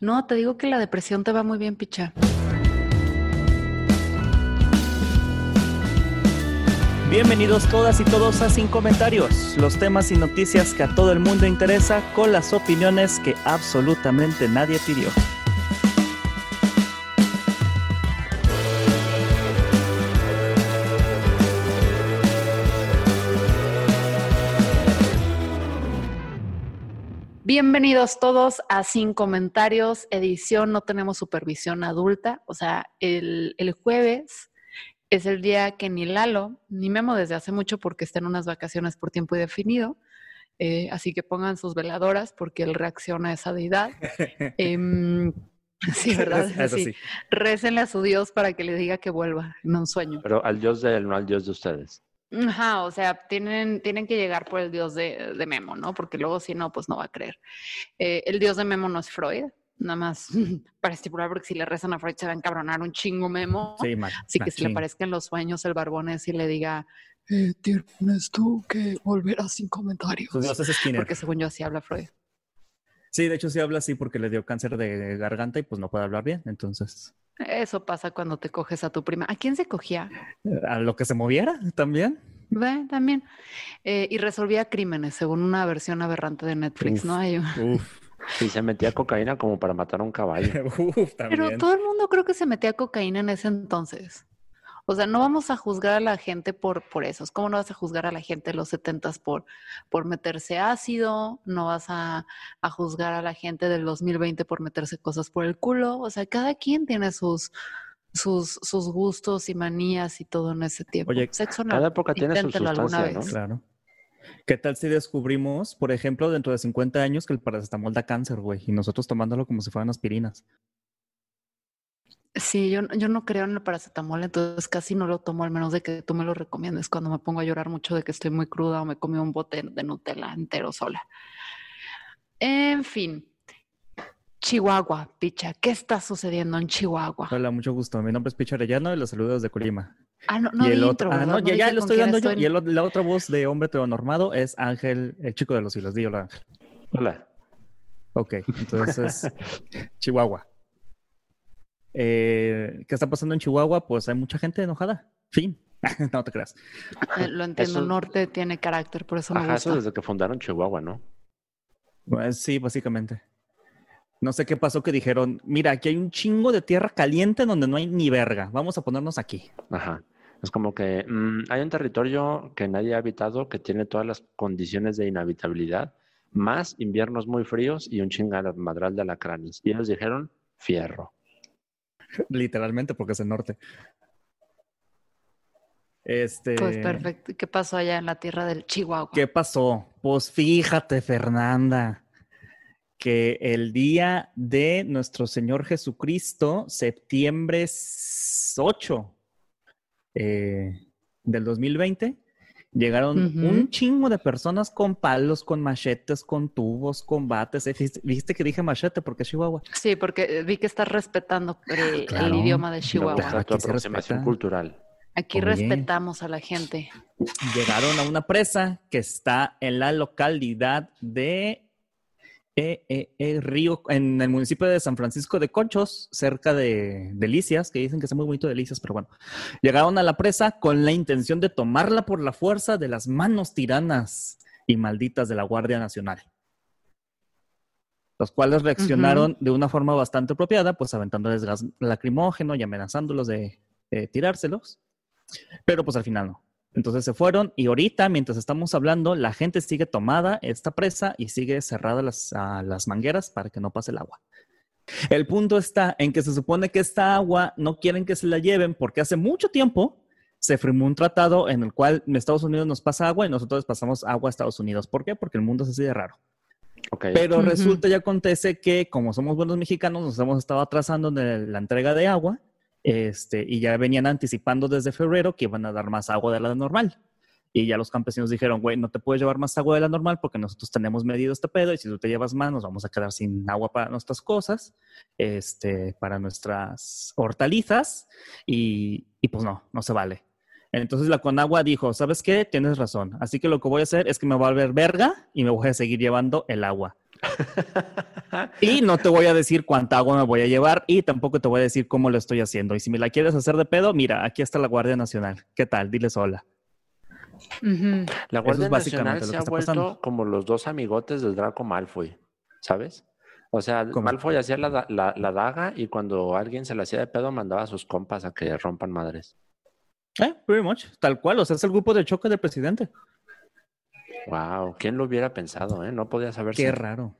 No, te digo que la depresión te va muy bien, picha. Bienvenidos todas y todos a Sin Comentarios, los temas y noticias que a todo el mundo interesa con las opiniones que absolutamente nadie pidió. Bienvenidos todos a Sin Comentarios, edición No tenemos supervisión adulta. O sea, el, el jueves es el día que ni Lalo ni Memo desde hace mucho porque está en unas vacaciones por tiempo indefinido. Eh, así que pongan sus veladoras porque él reacciona a esa deidad. Em, sí, ¿verdad? Eso Sí. sí. Récenle a su Dios para que le diga que vuelva en un sueño. Pero al dios de él, no al dios de ustedes. Ajá, o sea, tienen, tienen que llegar por el dios de, de Memo, ¿no? Porque luego si no, pues no va a creer. Eh, el dios de Memo no es Freud, nada más para estipular, porque si le rezan a Freud se va a encabronar un chingo Memo. Sí, man. Así que si le machín. aparezca en los sueños el barbón es y le diga, eh, tienes tú que volver sin comentarios. Su dios es Skinner. Porque según yo así habla Freud. Sí, de hecho sí habla así porque le dio cáncer de garganta y pues no puede hablar bien. Entonces, Eso pasa cuando te coges a tu prima. ¿A quién se cogía? a lo que se moviera también. Ve, también. Eh, y resolvía crímenes, según una versión aberrante de Netflix, Uf. ¿no? Hay Uf, Y se metía cocaína como para matar a un caballo. uf, también. Pero todo el mundo creo que se metía cocaína en ese entonces. O sea, no vamos a juzgar a la gente por, por eso. Es como no vas a juzgar a la gente de los setentas por, por meterse ácido, no vas a, a juzgar a la gente del 2020 por meterse cosas por el culo. O sea, cada quien tiene sus, sus, sus gustos y manías y todo en ese tiempo. Oye, Sexo no. Cada época tiene su alguna sustancia, ¿no? vez. Claro. ¿Qué tal si descubrimos, por ejemplo, dentro de 50 años que el paracetamol da cáncer, güey? Y nosotros tomándolo como si fueran aspirinas. Sí, yo, yo no creo en el paracetamol, entonces casi no lo tomo, al menos de que tú me lo recomiendes cuando me pongo a llorar mucho de que estoy muy cruda o me comí un bote de Nutella entero sola. En fin, Chihuahua, picha, ¿qué está sucediendo en Chihuahua? Hola, mucho gusto. Mi nombre es Picho Arellano y los saludos de Colima. Ah, no, no y el intro, otro, ah, no, ya, ya lo estoy dando yo. estoy. Y el la otra voz de hombre normado es Ángel, el chico de los hilos. Di hola, Ángel. Hola. Ok, entonces, Chihuahua. Eh, ¿Qué está pasando en Chihuahua? Pues hay mucha gente enojada. Fin. no te creas. Eh, lo entiendo, Eso- Norte tiene carácter, por eso me Ajá, eso gusta. desde que fundaron Chihuahua, ¿no? Pues sí, básicamente. No sé qué pasó que dijeron, mira, aquí hay un chingo de tierra caliente donde no hay ni verga. Vamos a ponernos aquí. Ajá. Es como que mm, hay un territorio que nadie ha habitado que tiene todas las condiciones de inhabitabilidad, más inviernos muy fríos y un chingal madral de alacranes. Y ellos dijeron, fierro. Literalmente, porque es el norte. Este. Pues perfecto. ¿Qué pasó allá en la tierra del Chihuahua? ¿Qué pasó? Pues fíjate, Fernanda, que el día de nuestro Señor Jesucristo, septiembre 8 eh, del 2020, llegaron un chingo de personas con palos, con machetes, con tubos, con bates. Eh, Viste, que dije machete porque es Chihuahua. Sí, porque vi que estás respetando el, el claro. idioma de Chihuahua. gusta tu aproximación respeta. cultural. Aquí Oye. respetamos a la gente. llegaron a una presa que está en la localidad de eh, eh, eh, Río, en el municipio de San Francisco de Conchos, cerca de Delicias, que dicen que está muy bonito Delicias, pero bueno. Llegaron a la presa con la intención de tomarla por la fuerza de las manos tiranas y malditas de la Guardia Nacional. Los cuales reaccionaron de una forma bastante apropiada, pues aventándoles gas lacrimógeno y amenazándolos de tirárselos. Pero pues al final no. Entonces se fueron y ahorita, mientras estamos hablando, la gente sigue tomada esta presa y sigue cerrada las, las mangueras para que no pase el agua. El punto está en que se supone que esta agua no quieren que se la lleven porque hace mucho tiempo se firmó un tratado en el cual Estados Unidos nos pasa agua y nosotros pasamos agua a Estados Unidos. ¿Por qué? Porque el mundo es así de raro. Pero resulta y acontece que como somos buenos mexicanos, nos hemos estado atrasando en el- la entrega de agua este, y ya venían anticipando desde febrero que iban a dar más agua de la normal. Y ya los campesinos dijeron, güey, no te puedes llevar más agua de la normal porque nosotros tenemos medido este pedo y si tú te llevas más nos vamos a quedar sin agua para nuestras cosas, este, para nuestras hortalizas y, y pues no, no se vale. Entonces la Conagua dijo, ¿sabes qué? Tienes razón. Así que lo que voy a hacer es que me voy a volver verga y me voy a seguir llevando el agua. Y no te voy a decir cuánta agua me voy a llevar y tampoco te voy a decir cómo lo estoy haciendo. Y si me la quieres hacer de pedo, mira, aquí está la Guardia Nacional. ¿Qué tal? Diles hola. La Guardia es básicamente Nacional lo se ha está vuelto pasando. como los dos amigotes del Draco Malfoy, ¿sabes? O sea, ¿Cómo? Malfoy hacía la, la- la daga y cuando alguien se la hacía de pedo mandaba a sus compas a que rompan madres. Eh, pretty much. Tal cual. O sea, es el grupo de choque del presidente. Wow, ¿quién lo hubiera pensado, eh? No podía saberse. Qué raro.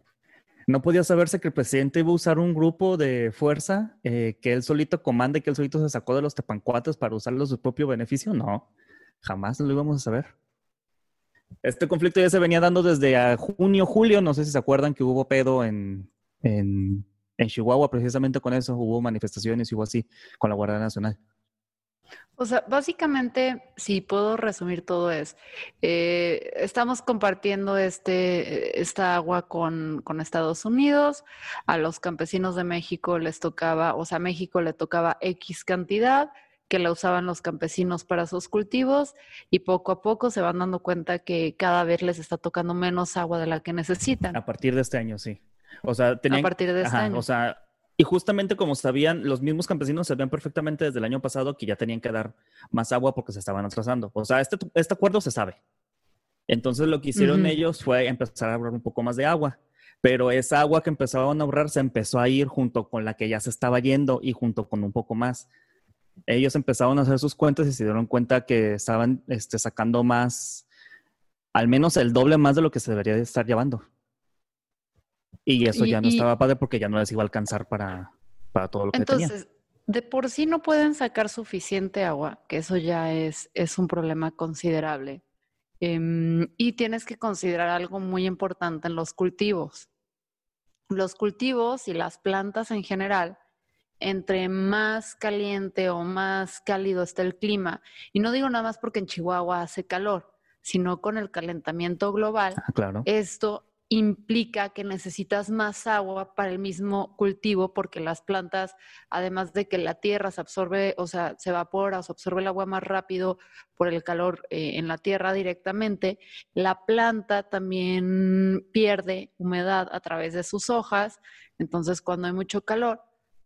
No podía saberse que el presidente iba a usar un grupo de fuerza eh, que él solito comanda y que él solito se sacó de los tepancuates para usarlo a su propio beneficio. No, jamás lo íbamos a saber. Este conflicto ya se venía dando desde junio, julio. No sé si se acuerdan que hubo pedo en, en, en Chihuahua precisamente con eso. Hubo manifestaciones y hubo así con la Guardia Nacional. O sea, básicamente, si puedo resumir todo es, eh, estamos compartiendo este, esta agua con, con Estados Unidos, a los campesinos de México les tocaba, o sea, a México le tocaba X cantidad que la usaban los campesinos para sus cultivos y poco a poco se van dando cuenta que cada vez les está tocando menos agua de la que necesitan. A partir de este año, sí. O sea, tenían, A partir de este Ajá, año. O sea, y justamente como sabían, los mismos campesinos sabían perfectamente desde el año pasado que ya tenían que dar más agua porque se estaban atrasando. O sea, este, este acuerdo se sabe. Entonces lo que hicieron ellos fue empezar a ahorrar un poco más de agua. Pero esa agua que empezaban a ahorrar se empezó a ir junto con la que ya se estaba yendo y junto con un poco más. Ellos empezaron a hacer sus cuentas y se dieron cuenta que estaban este, sacando más, al menos el doble más de lo que se debería de estar llevando. Y eso Y- ya no y- estaba padre porque ya no les iba a alcanzar para, para todo lo que tenían. Entonces, de por sí no pueden sacar suficiente agua, que eso ya es, es un problema considerable. Em, y tienes que considerar algo muy importante en los cultivos. Los cultivos y las plantas en general, entre más caliente o más cálido está el clima, y no digo nada más porque en Chihuahua hace calor, sino con el calentamiento global, Ah, claro. esto implica que necesitas más agua para el mismo cultivo porque las plantas, además de que la tierra se absorbe, o sea, se evapora o se absorbe el agua más rápido por el calor eh, en la tierra directamente, la planta también pierde humedad a través de sus hojas. Entonces, cuando hay mucho calor,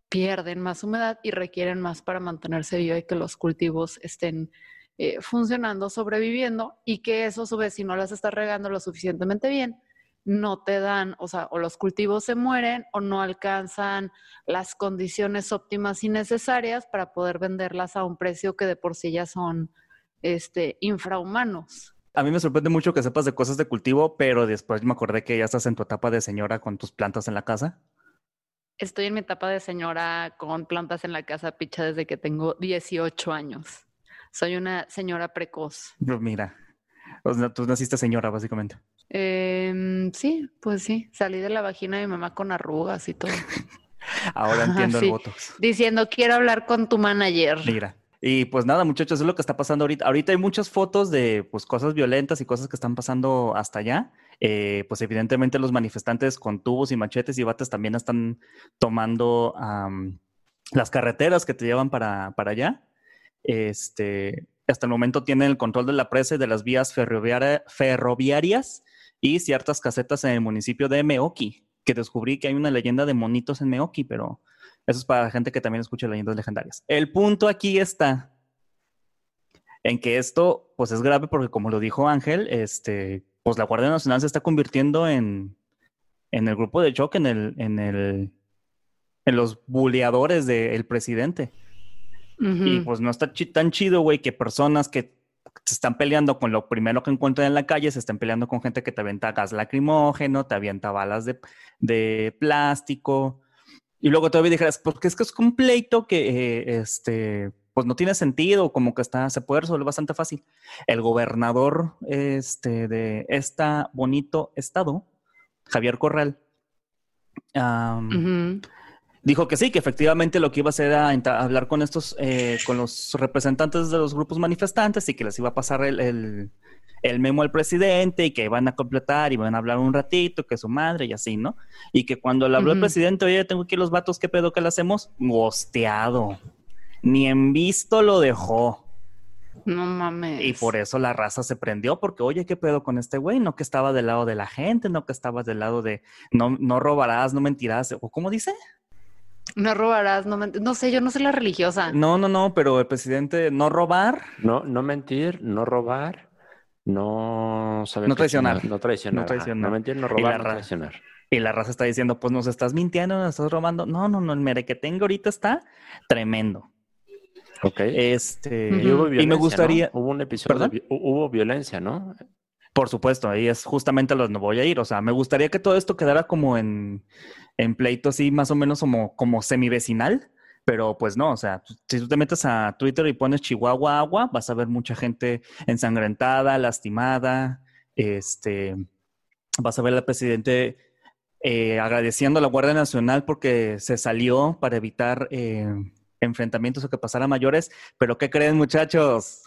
pierden más humedad y requieren más para mantenerse viva y que los cultivos estén eh, funcionando, sobreviviendo y que eso a su vez, si no las estás regando lo suficientemente bien, no te dan, o sea, o los cultivos se mueren o no alcanzan las condiciones óptimas y necesarias para poder venderlas a un precio que de por sí ya son este, infrahumanos. A mí me sorprende mucho que sepas de cosas de cultivo, pero después me acordé que ya estás en tu etapa de señora con tus plantas en la casa. Estoy en mi etapa de señora con plantas en la casa picha desde que tengo 18 años. Soy una señora precoz. Mira, o sea, tú naciste señora, básicamente. Em, sí, pues sí, salí de la vagina de mi mamá con arrugas y todo. Ahora entiendo sí. el Botox. Diciendo, quiero hablar con tu manager. Mira. Y pues nada, muchachos, es lo que está pasando ahorita. Ahorita hay muchas fotos de pues cosas violentas y cosas que están pasando hasta allá. Eh, pues evidentemente los manifestantes con tubos y machetes y bates también están tomando las carreteras que te llevan para, para allá. Este, hasta el momento tienen el control de la presa y de las vías ferroviaria- ferroviarias y ciertas casetas en el municipio de Meoki, que descubrí que hay una leyenda de monitos en Meoki, pero eso es para la gente que también escucha leyendas legendarias. El punto aquí está en que esto, pues es grave porque como lo dijo Ángel, este, pues la Guardia Nacional se está convirtiendo en, en el grupo de choque, en el, en el, en los buleadores del presidente. Y pues no está tan chido, güey, que personas que se están peleando con lo primero que encuentran en la calle, se están peleando con gente que te avienta gas lacrimógeno, te avienta balas de, de plástico. Y luego todavía dijeras, porque es que es un pleito que eh, este, pues no tiene sentido, como que está, se puede resolver bastante fácil. El gobernador este, de este bonito estado Javier Corral. Dijo que sí, que efectivamente lo que iba a hacer era hablar con estos, eh, con los representantes de los grupos manifestantes y que les iba a pasar el, el- el memo al presidente y que iban a completar y iban a hablar un ratito, que su madre y así, ¿no? Y que cuando le habló el presidente, oye, tengo aquí los vatos, ¿qué pedo que le hacemos? Gosteado. Ni en visto lo dejó. No mames. Y por eso la raza se prendió, porque oye, ¿qué pedo con este güey? No que estaba del lado de la gente, no que estabas del lado de no, no robarás, no mentirás, o cómo dice. No robarás, no, no sé, yo no soy la religiosa. No, no, no, pero el presidente no robar, No, no mentir, no robar, no saber No traicionar. No traicionar. No traicionar. No mentir, no robar, no ra- traicionar. y la raza está diciendo, pues nos estás mintiendo, nos estás robando. No, no, no, el mere que tengo ahorita está tremendo. Ok. Este. Y hubo y me ¿no? gustaría, Hubo un episodio, de hubo violencia, ¿no? por supuesto, ahí es justamente a los no voy a ir. O sea, me gustaría que todo esto quedara como en, en pleito así, más o menos como, como semivecinal. Pero pues no, o sea, si tú te metes a Twitter y pones Chihuahua agua, vas a ver mucha gente ensangrentada, lastimada, este, vas a ver al presidente eh, agradeciendo a la Guardia Nacional porque se salió para evitar eh, enfrentamientos o que pasara a mayores. Pero ¿qué creen muchachos?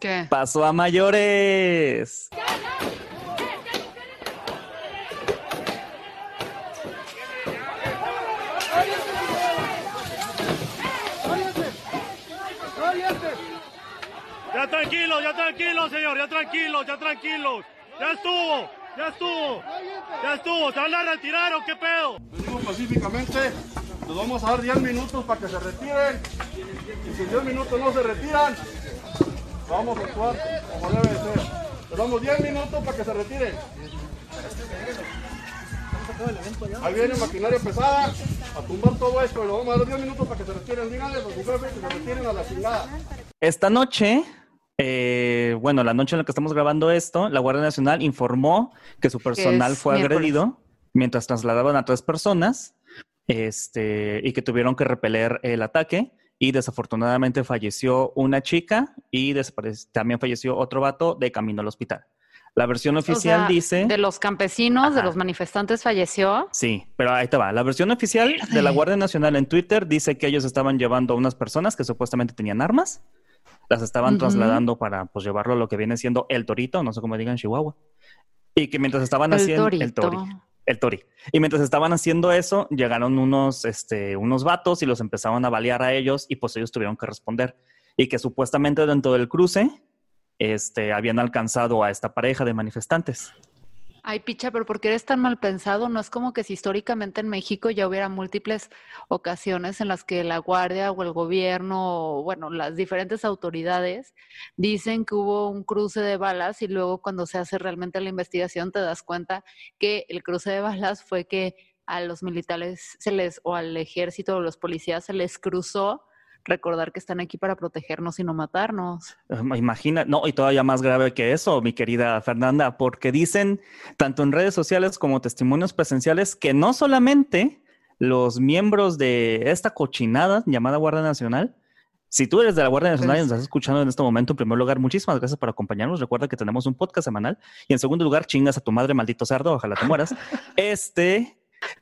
¿Qué? Pasó a mayores. Ya tranquilo, ya tranquilo, señor, ya tranquilo, ya tranquilo. Ya estuvo, ya estuvo, ya estuvo. ¿Se van a retirar o qué pedo? Venimos pacíficamente, nos vamos a dar 10 minutos para que se retiren. Y si en 10 minutos no se retiran, vamos a actuar como debe de ser. Les damos 10 minutos para que se retiren. Ahí viene maquinaria pesada a tumbar todo esto y lo vamos a dar 10 minutos para que se retiren. Díganle a los jefes que se retiren a la chingada. Esta noche, eh, bueno, la noche en la que estamos grabando esto, la Guardia Nacional informó que su personal fue miércoles. agredido mientras trasladaban a tres personas este, y que tuvieron que repeler el ataque. Y desafortunadamente falleció una chica y también falleció otro vato de camino al hospital. La versión O oficial sea, dice... De los campesinos, de los manifestantes falleció. Sí, pero ahí te va. La versión oficial de la Guardia Nacional en Twitter dice que ellos estaban llevando a unas personas que supuestamente tenían armas, las estaban trasladando para pues llevarlo a lo que viene siendo el torito, no sé cómo digan Chihuahua. Y que mientras estaban El haciendo torito. el tori, el tori. Y mientras estaban haciendo eso, llegaron unos este unos vatos y los empezaron a balear a ellos y pues ellos tuvieron que responder y que supuestamente dentro del cruce este habían alcanzado a esta pareja de manifestantes. Ay, picha, pero ¿por qué eres tan mal pensado? No es como que si históricamente en México ya hubiera múltiples ocasiones en las que la Guardia o el gobierno, o, bueno, las diferentes autoridades dicen que hubo un cruce de balas y luego cuando se hace realmente la investigación te das cuenta que el cruce de balas fue que a los militares se les, o al ejército o los policías se les cruzó recordar que están aquí para protegernos y no matarnos. Imagina, no, y todavía más grave que eso, mi querida Fernanda, porque dicen tanto en redes sociales como testimonios presenciales que no solamente los miembros de esta cochinada llamada Guardia Nacional, si tú eres de la Guardia Nacional y nos Pues- estás escuchando en este momento, en primer lugar, muchísimas gracias por acompañarnos. Recuerda que tenemos un podcast semanal. Y en segundo lugar, chingas a tu madre, maldito cerdo, ojalá te mueras. Este,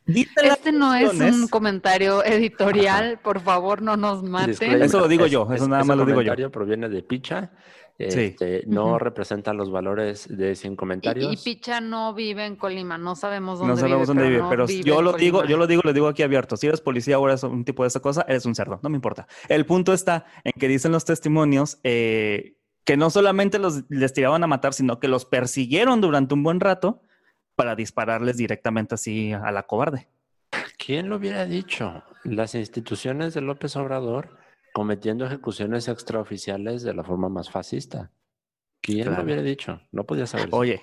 las Este no es un comentario editorial, por favor, no nos maten. Disclaimer, Eso lo digo yo, eso es- nada más lo digo yo. comentario proviene de Picha. Sí. Este, No representa los valores de Sin Y, Comentarios. y Picha no vive en Colima, no sabemos dónde No sabemos vive. dónde pero vive, no pero vive yo lo digo, yo lo digo, lo digo aquí abierto. Si eres policía o eres un tipo de esa cosa, eres un cerdo, no me importa. El punto está en que dicen los testimonios eh, que no solamente los les tiraban a matar, sino que los persiguieron durante un buen rato para dispararles directamente así a la cobarde. ¿Quién lo hubiera dicho? Las instituciones de López Obrador cometiendo ejecuciones extraoficiales de la forma más fascista. ¿Quién Claro. lo hubiera dicho? No podía saber. Oye,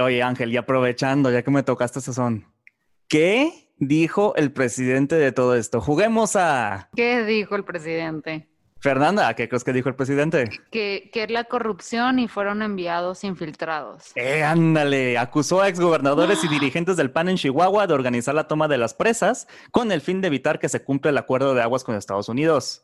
oye Ángel, y aprovechando, ya que me tocaste ese son, ¿qué dijo el presidente de todo esto? Juguemos a ¿Qué dijo el presidente? Fernanda. ¿Qué crees que dijo el presidente? Que, que es la corrupción y fueron enviados infiltrados. Eh, ándale, acusó a exgobernadores y dirigentes del PAN en Chihuahua de organizar la toma de las presas con el fin de evitar que se cumpla el acuerdo de aguas con Estados Unidos.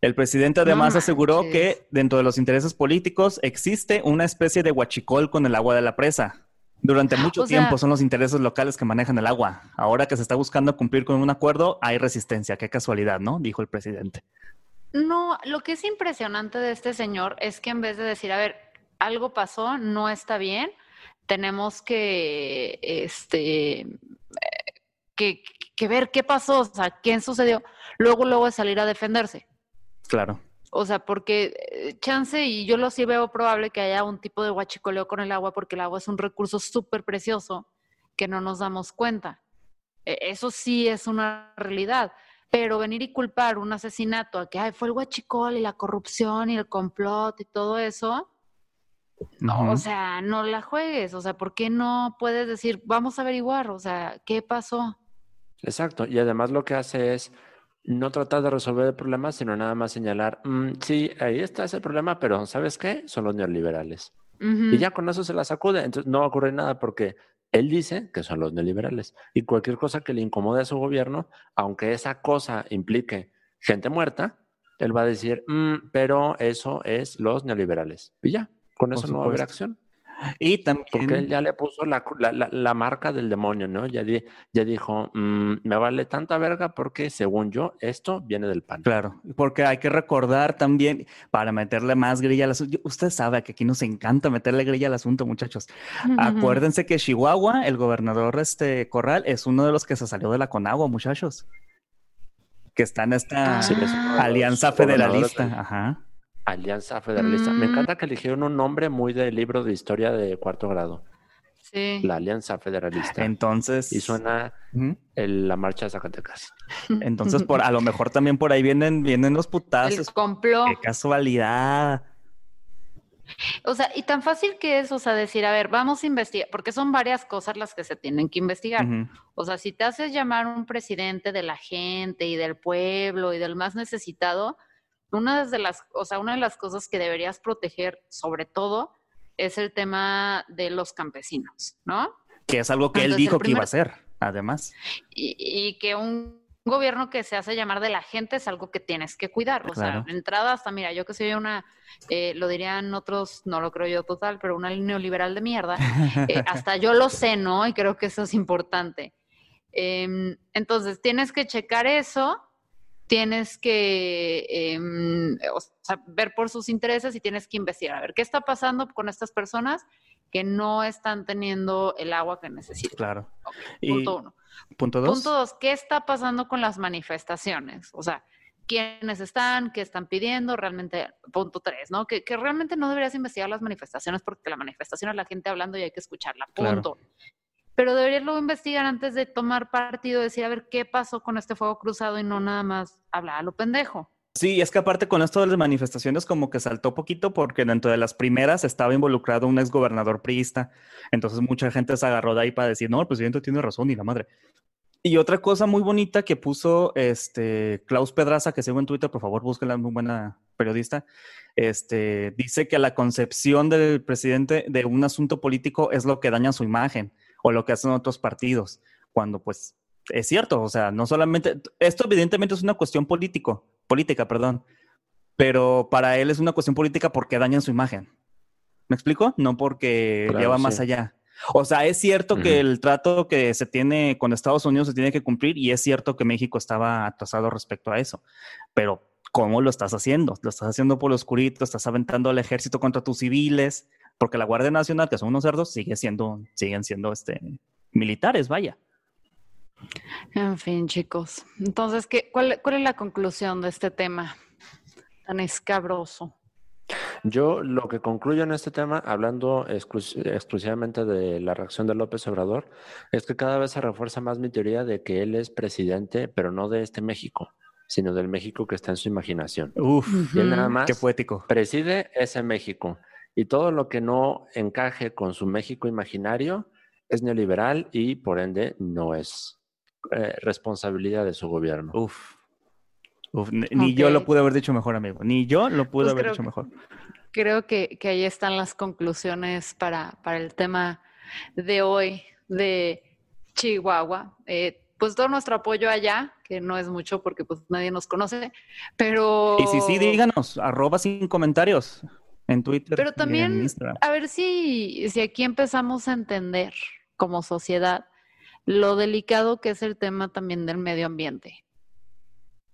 El presidente No además aseguró que dentro de los intereses políticos existe una especie de huachicol con el agua de la presa. Durante mucho O sea- tiempo son los intereses locales que manejan el agua. Ahora que se está buscando cumplir con un acuerdo, hay resistencia. Qué casualidad, ¿no? Dijo el presidente. No, lo que es impresionante de este señor es que en vez de decir, a ver, algo pasó, no está bien, tenemos que, este, eh, que, que ver qué pasó, o sea, qué sucedió, luego, luego de salir a defenderse. Claro. O sea, porque eh, chance, y yo lo sí veo probable que haya un tipo de guachicoleo con el agua, porque el agua es un recurso súper precioso que no nos damos cuenta. E- Eso sí es una realidad. Pero venir y culpar un asesinato a que "Ay, fue el guachicol y la corrupción y el complot y todo eso, no, o sea, no la juegues. O sea, ¿por qué no puedes decir, vamos a averiguar? O sea, ¿qué pasó? Exacto. Y además lo que hace es no tratar de resolver el problema, sino nada más señalar, "Mm, sí, ahí está ese problema, pero ¿sabes qué? Son los neoliberales. Ujú. Y ya con eso se la sacude. Entonces no ocurre nada porque él dice que son los neoliberales. Y cualquier cosa que le incomode a su gobierno, aunque esa cosa implique gente muerta, él va a decir, "Mm, pero eso es los neoliberales. Y ya, con Por eso no va a haber acción. Y también, Porque él ya le puso la, la- la- la marca del demonio, ¿no? Ya, di- ya dijo, "Mm, me vale tanta verga porque según yo, esto viene del pan. claro, porque hay que recordar también, para meterle más grilla al asunto, usted sabe que aquí nos encanta meterle grilla al asunto, muchachos. Acuérdense que Chihuahua, el gobernador este Corral, es uno de los que se salió de la Conagua, muchachos. Que está en esta Ah. Alianza federalista. Ajá. Alianza Federalista. Me Mm. encanta que eligieron un nombre muy de libro de historia de cuarto grado. Sí. La Alianza Federalista. Entonces, Y suena el- la marcha de Zacatecas. entonces por a lo mejor también por ahí vienen, vienen los El putazos. complot. Qué casualidad. O sea, y tan fácil que es, o sea, decir, a ver, vamos a investigar, porque son varias cosas las que se tienen que investigar. O sea, si te haces llamar un presidente de la gente y del pueblo y del más necesitado, una de las, o sea, una de las cosas que deberías proteger, sobre todo, es el tema de los campesinos, ¿no? Que es algo que él Entonces, dijo que iba a hacer, además. Y, y que un gobierno que se hace llamar de la gente es algo que tienes que cuidar. O Claro. sea, de entrada hasta, mira, yo que soy una, eh, lo dirían otros, no lo creo yo total, pero una neoliberal de mierda, eh, hasta yo lo sé, ¿no? Y creo que eso es importante. Em, entonces, tienes que checar eso, tienes que em, o sea, ver por sus intereses y tienes que investigar, a ver qué está pasando con estas personas que no están teniendo el agua que necesitan. Claro. Punto uno. punto dos. Punto dos, ¿qué está pasando con las manifestaciones? O sea, ¿quiénes están? ¿Qué están pidiendo? Realmente, punto tres, ¿no? Que, que realmente no deberías investigar las manifestaciones porque la manifestación es la gente hablando y hay que escucharla, Claro. Pero deberías luego investigar antes de tomar partido, decir, a ver, ¿qué pasó con este fuego cruzado? Y no nada más hablar a lo pendejo. Sí, es que aparte con esto de las manifestaciones como que saltó poquito porque dentro de las primeras estaba involucrado un exgobernador priista. Entonces mucha gente se agarró de ahí para decir, no, el presidente tiene razón y la madre. Y otra cosa muy bonita que puso este Klaus Pedraza, que sigo en Twitter, por favor, búsquenla, muy buena periodista, este, dice que la concepción del presidente de un asunto político es lo que daña su imagen o lo que hacen otros partidos, cuando pues es cierto, o sea, no solamente, esto evidentemente es una cuestión político, política, perdón, pero para él es una cuestión política porque dañan su imagen. ¿Me explico? No porque Claro, lleva más allá. O sea, es cierto que el trato que se tiene con Estados Unidos se tiene que cumplir y es cierto que México estaba atrasado respecto a eso, pero ¿cómo lo estás haciendo? Lo estás haciendo por lo oscurito, estás aventando al ejército contra tus civiles, porque la Guardia Nacional, que son unos cerdos, sigue siendo, siguen siendo este, militares, vaya. En fin, chicos. Entonces, ¿qué, cuál, ¿cuál es la conclusión de este tema tan escabroso? Yo lo que concluyo en este tema, hablando exclus- exclusivamente de la reacción de López Obrador, es que cada vez se refuerza más mi teoría de que él es presidente, pero no de este México, sino del México que está en su imaginación. Uf, Y él nada más qué poético. preside ese México. Y todo lo que no encaje con su México imaginario es neoliberal y por ende no es eh, responsabilidad de su gobierno. Uf. Uf, ni yo lo pude haber dicho mejor, amigo. Ni yo lo pude Pues haber creo dicho que- mejor. Creo que, que ahí están las conclusiones para, para el tema de hoy de Chihuahua. Eh, pues todo nuestro apoyo allá, que no es mucho porque pues nadie nos conoce, pero... Y sí, sí, díganos, arroba sin comentarios. En Twitter. Pero y en también, Instagram. a ver si, si aquí empezamos a entender como sociedad lo delicado que es el tema también del medio ambiente.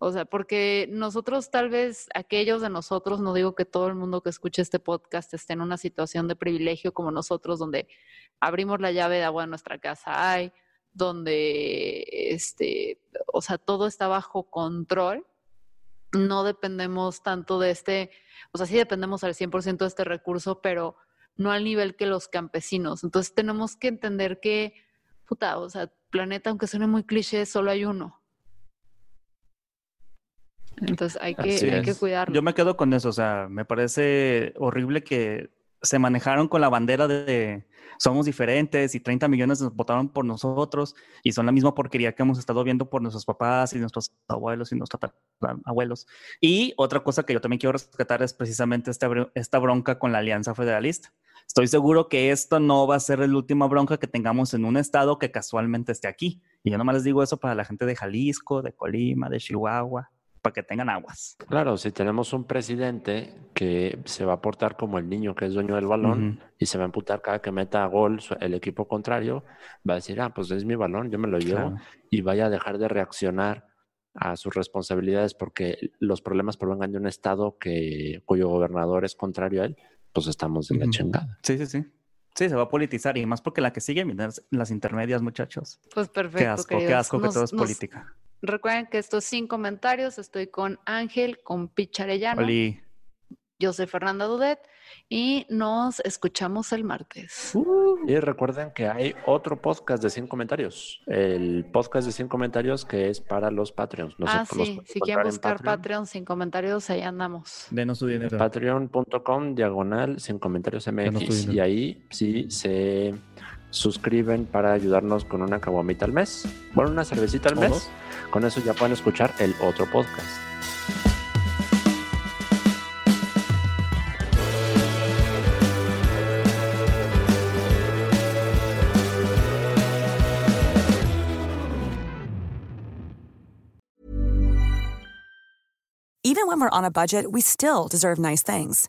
O sea, porque nosotros tal vez, aquellos de nosotros, no digo que todo el mundo que escuche este podcast esté en una situación de privilegio como nosotros, donde abrimos la llave de agua de nuestra casa, hay, donde, este, o sea, todo está bajo control. No dependemos tanto de este, o sea, sí dependemos al 100% de este recurso, pero no al nivel que los campesinos. Entonces tenemos que entender que, puta, o sea, planeta, aunque suene muy cliché, solo hay uno. Entonces hay que, hay que cuidarlo. Yo me quedo con eso, o sea, me parece horrible que se manejaron con la bandera de somos diferentes y 30 millones nos votaron por nosotros y son la misma porquería que hemos estado viendo por nuestros papás y nuestros abuelos y nuestros abuelos. Y otra cosa que yo también quiero rescatar es precisamente esta, esta bronca con la Alianza Federalista. Estoy seguro que esto no va a ser la última bronca que tengamos en un estado que casualmente esté aquí. Y yo nomás les digo eso para la gente de Jalisco, de Colima, de Chihuahua, para que tengan aguas. Claro, si tenemos un presidente que se va a portar como el niño que es dueño del balón y se va a emputar cada que meta gol el equipo contrario, va a decir, ah, pues es mi balón, yo me lo llevo Claro. y vaya a dejar de reaccionar a sus responsabilidades porque los problemas provengan de un estado que, cuyo gobernador es contrario a él, pues estamos de la chingada. Sí, sí, sí. Sí, se va a politizar y más porque la que sigue vienen las intermedias, muchachos. Pues perfecto, Qué asco, qué asco que todo es nos- política. Recuerden que estos sin comentarios estoy con Ángel, con Picharellano. Oli, Yo soy Fernanda Dudet y nos escuchamos el martes. Y recuerden que hay otro podcast de 100 comentarios. El podcast de 100 comentarios que es para los Patreons. No ah, sí, si quieren en buscar Patreon. sin comentarios, ahí andamos. denos su dinero. Patreon.com diagonal sin comentarios MX. Y ahí sí se suscriben para ayudarnos con una caguamita al mes. Bueno, una cervecita al ¿O mes. dos? Con eso ya pueden escuchar el otro podcast. Even when we're on a budget, we still deserve nice things.